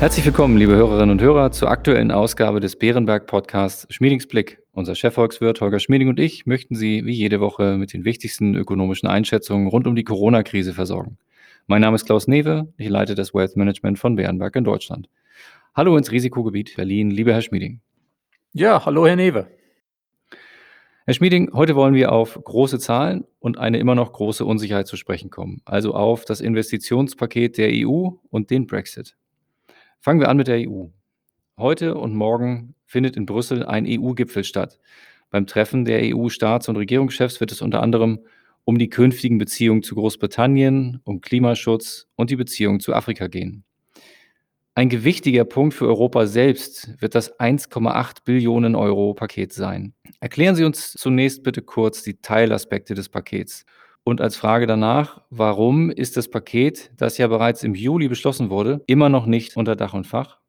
Herzlich willkommen, liebe Hörerinnen und Hörer, zur aktuellen Ausgabe des Bärenberg Podcasts Schmiedings Blick. Unser Chefvolkswirt Holger Schmieding und ich möchten Sie wie jede Woche mit den wichtigsten ökonomischen Einschätzungen rund um die Corona-Krise versorgen. Mein Name ist Klaus Newe, ich leite das Wealth Management von Bärenberg in Deutschland. Hallo ins Risikogebiet Berlin, lieber Herr Schmieding. Ja, hallo Herr Newe. Herr Schmieding, heute wollen wir auf große Zahlen und eine immer noch große Unsicherheit zu sprechen kommen, also auf das Investitionspaket der EU und den Brexit. Fangen wir an mit der EU. Heute und morgen findet in Brüssel ein EU-Gipfel statt. Beim Treffen der EU-Staats- und Regierungschefs wird es unter anderem um die künftigen Beziehungen zu Großbritannien, um Klimaschutz und die Beziehungen zu Afrika gehen. Ein gewichtiger Punkt für Europa selbst wird das 1,8 Billionen Euro Paket sein. Erklären Sie uns zunächst bitte kurz die Teilaspekte des Pakets. Und als Frage danach, warum ist das Paket, das ja bereits im Juli beschlossen wurde, immer noch nicht unter Dach und Fach?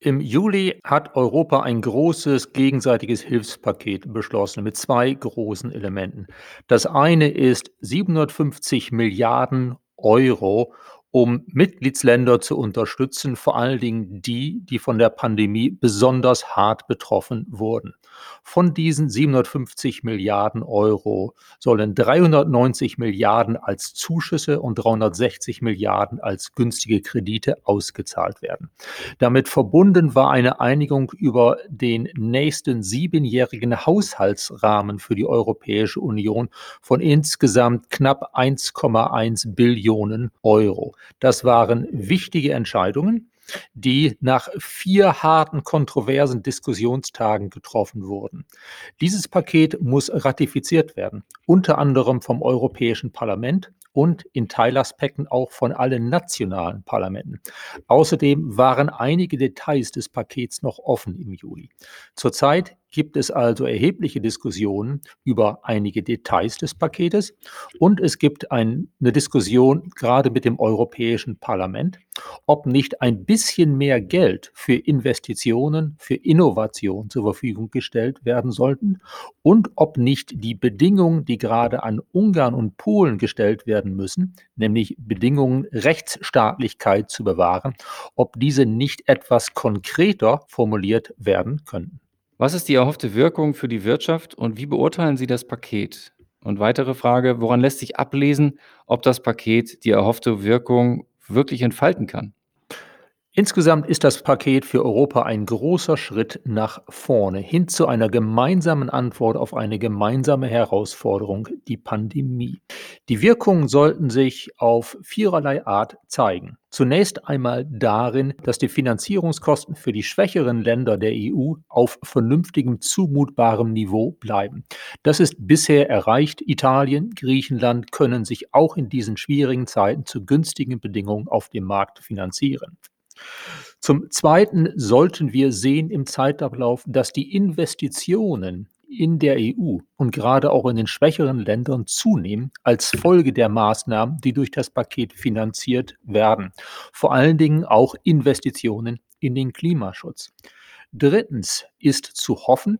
Im Juli hat Europa ein großes gegenseitiges Hilfspaket beschlossen mit zwei großen Elementen. Das eine ist 750 Milliarden Euro, um Mitgliedsländer zu unterstützen, vor allen Dingen die, die von der Pandemie besonders hart betroffen wurden. Von diesen 750 Milliarden Euro sollen 390 Milliarden als Zuschüsse und 360 Milliarden als günstige Kredite ausgezahlt werden. Damit verbunden war eine Einigung über den nächsten siebenjährigen Haushaltsrahmen für die Europäische Union von insgesamt knapp 1,1 Billionen Euro. Das waren wichtige Entscheidungen, die nach vier harten, kontroversen Diskussionstagen getroffen wurden. Dieses Paket muss ratifiziert werden, unter anderem vom Europäischen Parlament und in Teilaspekten auch von allen nationalen Parlamenten. Außerdem waren einige Details des Pakets noch offen im Juli. Zurzeit gibt es also erhebliche Diskussionen über einige Details des Paketes und es gibt ein, eine Diskussion gerade mit dem Europäischen Parlament, ob nicht ein bisschen mehr Geld für Investitionen, für Innovation zur Verfügung gestellt werden sollten und ob nicht die Bedingungen, die gerade an Ungarn und Polen gestellt werden müssen, nämlich Bedingungen Rechtsstaatlichkeit zu bewahren, ob diese nicht etwas konkreter formuliert werden könnten. Was ist die erhoffte Wirkung für die Wirtschaft und wie beurteilen Sie das Paket? Und weitere Frage, woran lässt sich ablesen, ob das Paket die erhoffte Wirkung wirklich entfalten kann? Insgesamt ist das Paket für Europa ein großer Schritt nach vorne hin zu einer gemeinsamen Antwort auf eine gemeinsame Herausforderung, die Pandemie. Die Wirkungen sollten sich auf viererlei Art zeigen. Zunächst einmal darin, dass die Finanzierungskosten für die schwächeren Länder der EU auf vernünftigem, zumutbarem Niveau bleiben. Das ist bisher erreicht. Italien, Griechenland können sich auch in diesen schwierigen Zeiten zu günstigen Bedingungen auf dem Markt finanzieren. Zum Zweiten sollten wir sehen im Zeitablauf, dass die Investitionen in der EU und gerade auch in den schwächeren Ländern zunehmen als Folge der Maßnahmen, die durch das Paket finanziert werden. Vor allen Dingen auch Investitionen in den Klimaschutz. Drittens ist zu hoffen,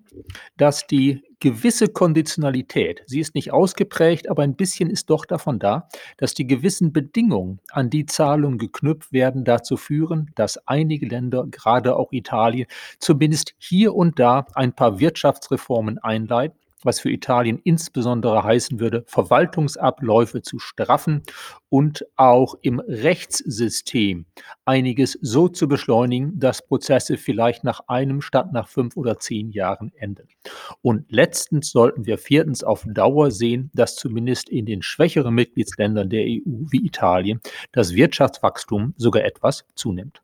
dass die gewisse Konditionalität, sie ist nicht ausgeprägt, aber ein bisschen ist doch davon da, dass die gewissen Bedingungen, an die Zahlungen geknüpft werden, dazu führen, dass einige Länder, gerade auch Italien, zumindest hier und da ein paar Wirtschaftsreformen einleiten was für Italien insbesondere heißen würde, Verwaltungsabläufe zu straffen und auch im Rechtssystem einiges so zu beschleunigen, dass Prozesse vielleicht nach einem statt nach fünf oder zehn Jahren enden. Und letztens sollten wir viertens auf Dauer sehen, dass zumindest in den schwächeren Mitgliedsländern der EU wie Italien das Wirtschaftswachstum sogar etwas zunimmt.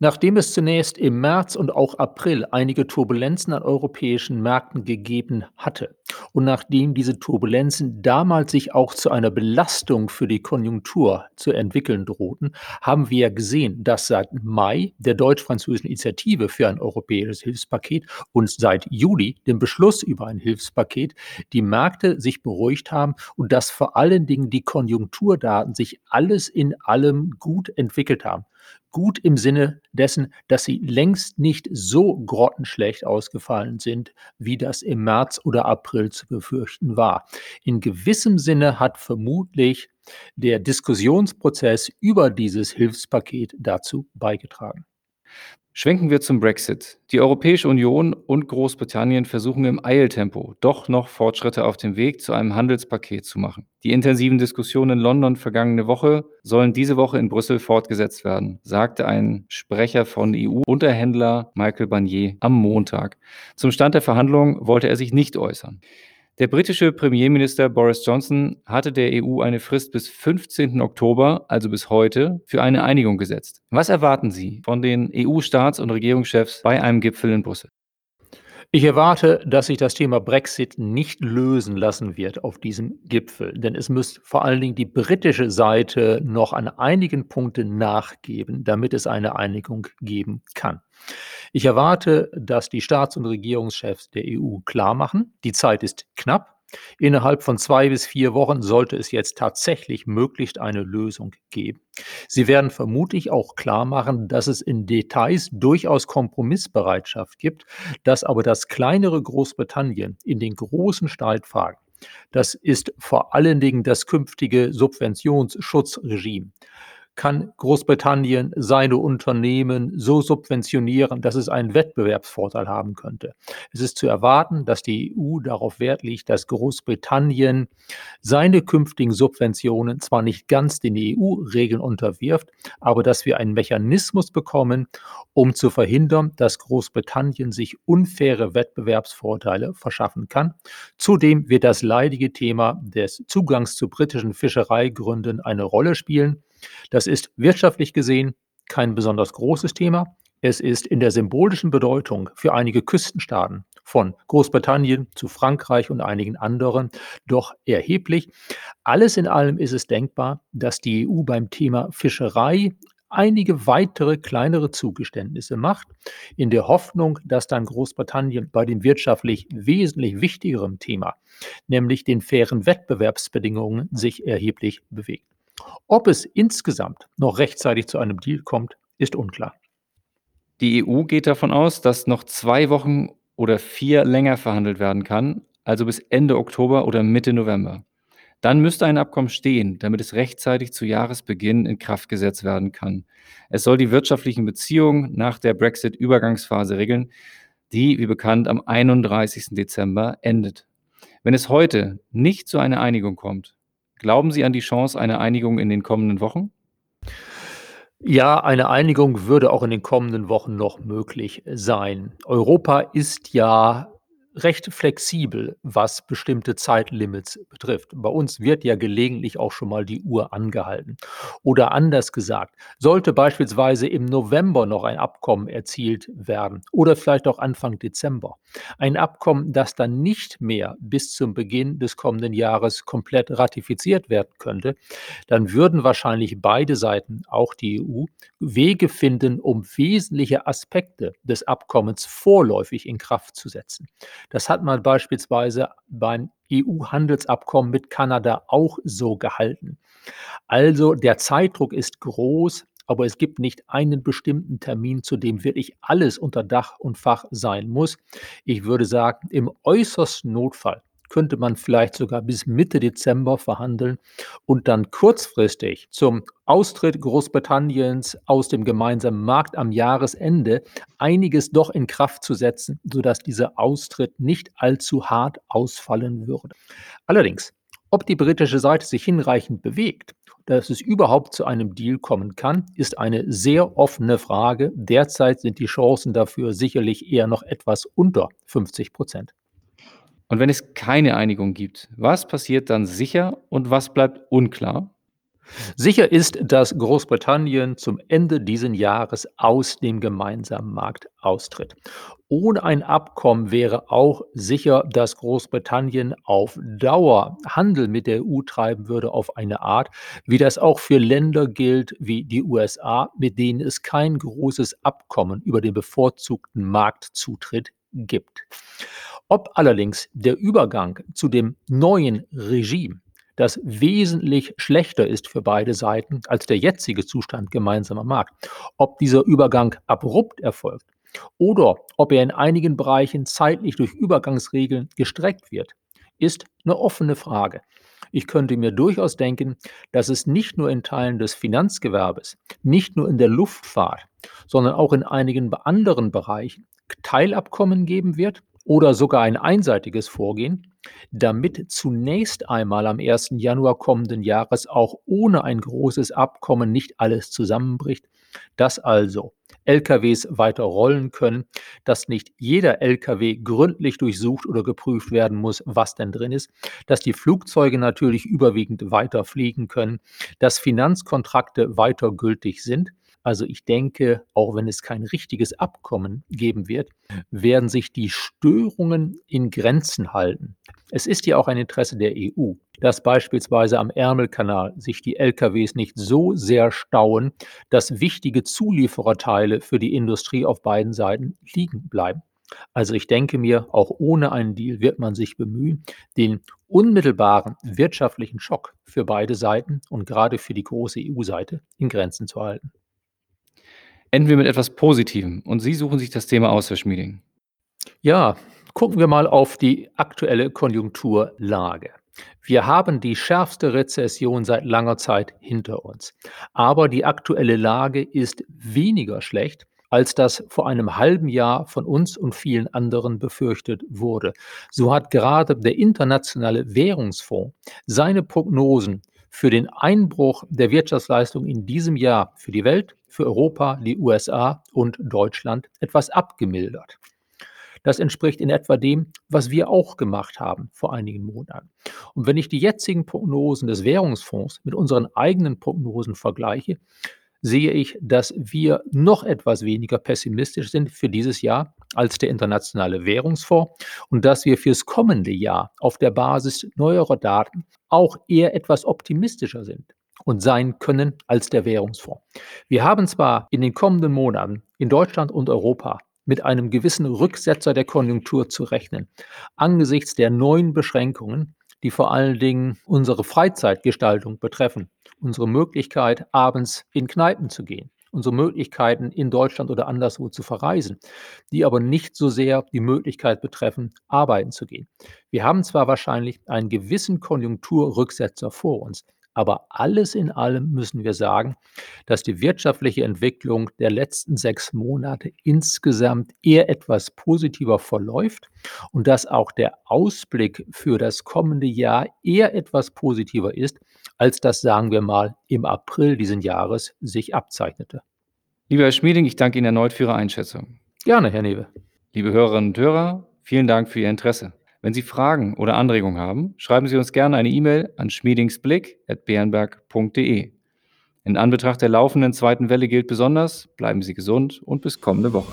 Nachdem es zunächst im März und auch April einige Turbulenzen an europäischen Märkten gegeben hatte und nachdem diese Turbulenzen damals sich auch zu einer Belastung für die Konjunktur zu entwickeln drohten, haben wir gesehen, dass seit Mai der deutsch-französischen Initiative für ein europäisches Hilfspaket und seit Juli dem Beschluss über ein Hilfspaket die Märkte sich beruhigt haben und dass vor allen Dingen die Konjunkturdaten sich alles in allem gut entwickelt haben gut im Sinne dessen, dass sie längst nicht so grottenschlecht ausgefallen sind, wie das im März oder April zu befürchten war. In gewissem Sinne hat vermutlich der Diskussionsprozess über dieses Hilfspaket dazu beigetragen. Schwenken wir zum Brexit. Die Europäische Union und Großbritannien versuchen im Eiltempo doch noch Fortschritte auf dem Weg zu einem Handelspaket zu machen. Die intensiven Diskussionen in London vergangene Woche sollen diese Woche in Brüssel fortgesetzt werden, sagte ein Sprecher von EU-Unterhändler Michael Barnier am Montag. Zum Stand der Verhandlungen wollte er sich nicht äußern. Der britische Premierminister Boris Johnson hatte der EU eine Frist bis 15. Oktober, also bis heute, für eine Einigung gesetzt. Was erwarten Sie von den EU-Staats- und Regierungschefs bei einem Gipfel in Brüssel? Ich erwarte, dass sich das Thema Brexit nicht lösen lassen wird auf diesem Gipfel, denn es muss vor allen Dingen die britische Seite noch an einigen Punkten nachgeben, damit es eine Einigung geben kann. Ich erwarte, dass die Staats- und Regierungschefs der EU klarmachen, die Zeit ist knapp. Innerhalb von zwei bis vier Wochen sollte es jetzt tatsächlich möglichst eine Lösung geben. Sie werden vermutlich auch klar machen, dass es in Details durchaus Kompromissbereitschaft gibt, dass aber das kleinere Großbritannien in den großen Streitfragen das ist vor allen Dingen das künftige Subventionsschutzregime kann Großbritannien seine Unternehmen so subventionieren, dass es einen Wettbewerbsvorteil haben könnte. Es ist zu erwarten, dass die EU darauf Wert legt, dass Großbritannien seine künftigen Subventionen zwar nicht ganz den EU-Regeln unterwirft, aber dass wir einen Mechanismus bekommen, um zu verhindern, dass Großbritannien sich unfaire Wettbewerbsvorteile verschaffen kann. Zudem wird das leidige Thema des Zugangs zu britischen Fischereigründen eine Rolle spielen. Das ist wirtschaftlich gesehen kein besonders großes Thema. Es ist in der symbolischen Bedeutung für einige Küstenstaaten von Großbritannien zu Frankreich und einigen anderen doch erheblich. Alles in allem ist es denkbar, dass die EU beim Thema Fischerei einige weitere kleinere Zugeständnisse macht, in der Hoffnung, dass dann Großbritannien bei dem wirtschaftlich wesentlich wichtigeren Thema, nämlich den fairen Wettbewerbsbedingungen, sich erheblich bewegt. Ob es insgesamt noch rechtzeitig zu einem Deal kommt, ist unklar. Die EU geht davon aus, dass noch zwei Wochen oder vier länger verhandelt werden kann, also bis Ende Oktober oder Mitte November. Dann müsste ein Abkommen stehen, damit es rechtzeitig zu Jahresbeginn in Kraft gesetzt werden kann. Es soll die wirtschaftlichen Beziehungen nach der Brexit-Übergangsphase regeln, die, wie bekannt, am 31. Dezember endet. Wenn es heute nicht zu einer Einigung kommt, Glauben Sie an die Chance einer Einigung in den kommenden Wochen? Ja, eine Einigung würde auch in den kommenden Wochen noch möglich sein. Europa ist ja recht flexibel, was bestimmte Zeitlimits betrifft. Bei uns wird ja gelegentlich auch schon mal die Uhr angehalten. Oder anders gesagt, sollte beispielsweise im November noch ein Abkommen erzielt werden oder vielleicht auch Anfang Dezember, ein Abkommen, das dann nicht mehr bis zum Beginn des kommenden Jahres komplett ratifiziert werden könnte, dann würden wahrscheinlich beide Seiten, auch die EU, Wege finden, um wesentliche Aspekte des Abkommens vorläufig in Kraft zu setzen. Das hat man beispielsweise beim EU-Handelsabkommen mit Kanada auch so gehalten. Also der Zeitdruck ist groß, aber es gibt nicht einen bestimmten Termin, zu dem wirklich alles unter Dach und Fach sein muss. Ich würde sagen, im äußersten Notfall könnte man vielleicht sogar bis Mitte Dezember verhandeln und dann kurzfristig zum Austritt Großbritanniens aus dem gemeinsamen Markt am Jahresende einiges doch in Kraft zu setzen, sodass dieser Austritt nicht allzu hart ausfallen würde. Allerdings, ob die britische Seite sich hinreichend bewegt, dass es überhaupt zu einem Deal kommen kann, ist eine sehr offene Frage. Derzeit sind die Chancen dafür sicherlich eher noch etwas unter 50 Prozent. Und wenn es keine Einigung gibt, was passiert dann sicher und was bleibt unklar? Sicher ist, dass Großbritannien zum Ende dieses Jahres aus dem gemeinsamen Markt austritt. Ohne ein Abkommen wäre auch sicher, dass Großbritannien auf Dauer Handel mit der EU treiben würde auf eine Art, wie das auch für Länder gilt wie die USA, mit denen es kein großes Abkommen über den bevorzugten Marktzutritt gibt. Ob allerdings der Übergang zu dem neuen Regime, das wesentlich schlechter ist für beide Seiten als der jetzige Zustand gemeinsamer Markt, ob dieser Übergang abrupt erfolgt oder ob er in einigen Bereichen zeitlich durch Übergangsregeln gestreckt wird, ist eine offene Frage. Ich könnte mir durchaus denken, dass es nicht nur in Teilen des Finanzgewerbes, nicht nur in der Luftfahrt, sondern auch in einigen anderen Bereichen Teilabkommen geben wird oder sogar ein einseitiges Vorgehen, damit zunächst einmal am 1. Januar kommenden Jahres auch ohne ein großes Abkommen nicht alles zusammenbricht, dass also LKWs weiter rollen können, dass nicht jeder LKW gründlich durchsucht oder geprüft werden muss, was denn drin ist, dass die Flugzeuge natürlich überwiegend weiter fliegen können, dass Finanzkontrakte weiter gültig sind also ich denke, auch wenn es kein richtiges Abkommen geben wird, werden sich die Störungen in Grenzen halten. Es ist ja auch ein Interesse der EU, dass beispielsweise am Ärmelkanal sich die LKWs nicht so sehr stauen, dass wichtige Zuliefererteile für die Industrie auf beiden Seiten liegen bleiben. Also ich denke mir, auch ohne einen Deal wird man sich bemühen, den unmittelbaren wirtschaftlichen Schock für beide Seiten und gerade für die große EU-Seite in Grenzen zu halten. Enden wir mit etwas Positivem und Sie suchen sich das Thema aus, Herr Schmieding. Ja, gucken wir mal auf die aktuelle Konjunkturlage. Wir haben die schärfste Rezession seit langer Zeit hinter uns. Aber die aktuelle Lage ist weniger schlecht, als das vor einem halben Jahr von uns und vielen anderen befürchtet wurde. So hat gerade der Internationale Währungsfonds seine Prognosen für den Einbruch der Wirtschaftsleistung in diesem Jahr für die Welt, für Europa, die USA und Deutschland etwas abgemildert. Das entspricht in etwa dem, was wir auch gemacht haben vor einigen Monaten. Und wenn ich die jetzigen Prognosen des Währungsfonds mit unseren eigenen Prognosen vergleiche, sehe ich, dass wir noch etwas weniger pessimistisch sind für dieses Jahr als der Internationale Währungsfonds und dass wir fürs kommende Jahr auf der Basis neuerer Daten auch eher etwas optimistischer sind und sein können als der Währungsfonds. Wir haben zwar in den kommenden Monaten in Deutschland und Europa mit einem gewissen Rücksetzer der Konjunktur zu rechnen, angesichts der neuen Beschränkungen, die vor allen Dingen unsere Freizeitgestaltung betreffen, unsere Möglichkeit, abends in Kneipen zu gehen, unsere Möglichkeiten in Deutschland oder anderswo zu verreisen, die aber nicht so sehr die Möglichkeit betreffen, arbeiten zu gehen. Wir haben zwar wahrscheinlich einen gewissen Konjunkturrücksetzer vor uns, aber alles in allem müssen wir sagen, dass die wirtschaftliche Entwicklung der letzten sechs Monate insgesamt eher etwas positiver verläuft und dass auch der Ausblick für das kommende Jahr eher etwas positiver ist, als das, sagen wir mal, im April diesen Jahres sich abzeichnete. Lieber Herr Schmieding, ich danke Ihnen erneut für Ihre Einschätzung. Gerne, Herr Newe. Liebe Hörerinnen und Hörer, vielen Dank für Ihr Interesse. Wenn Sie Fragen oder Anregungen haben, schreiben Sie uns gerne eine E-Mail an schmiedingsblick.bernberg.de. In Anbetracht der laufenden zweiten Welle gilt besonders, bleiben Sie gesund und bis kommende Woche.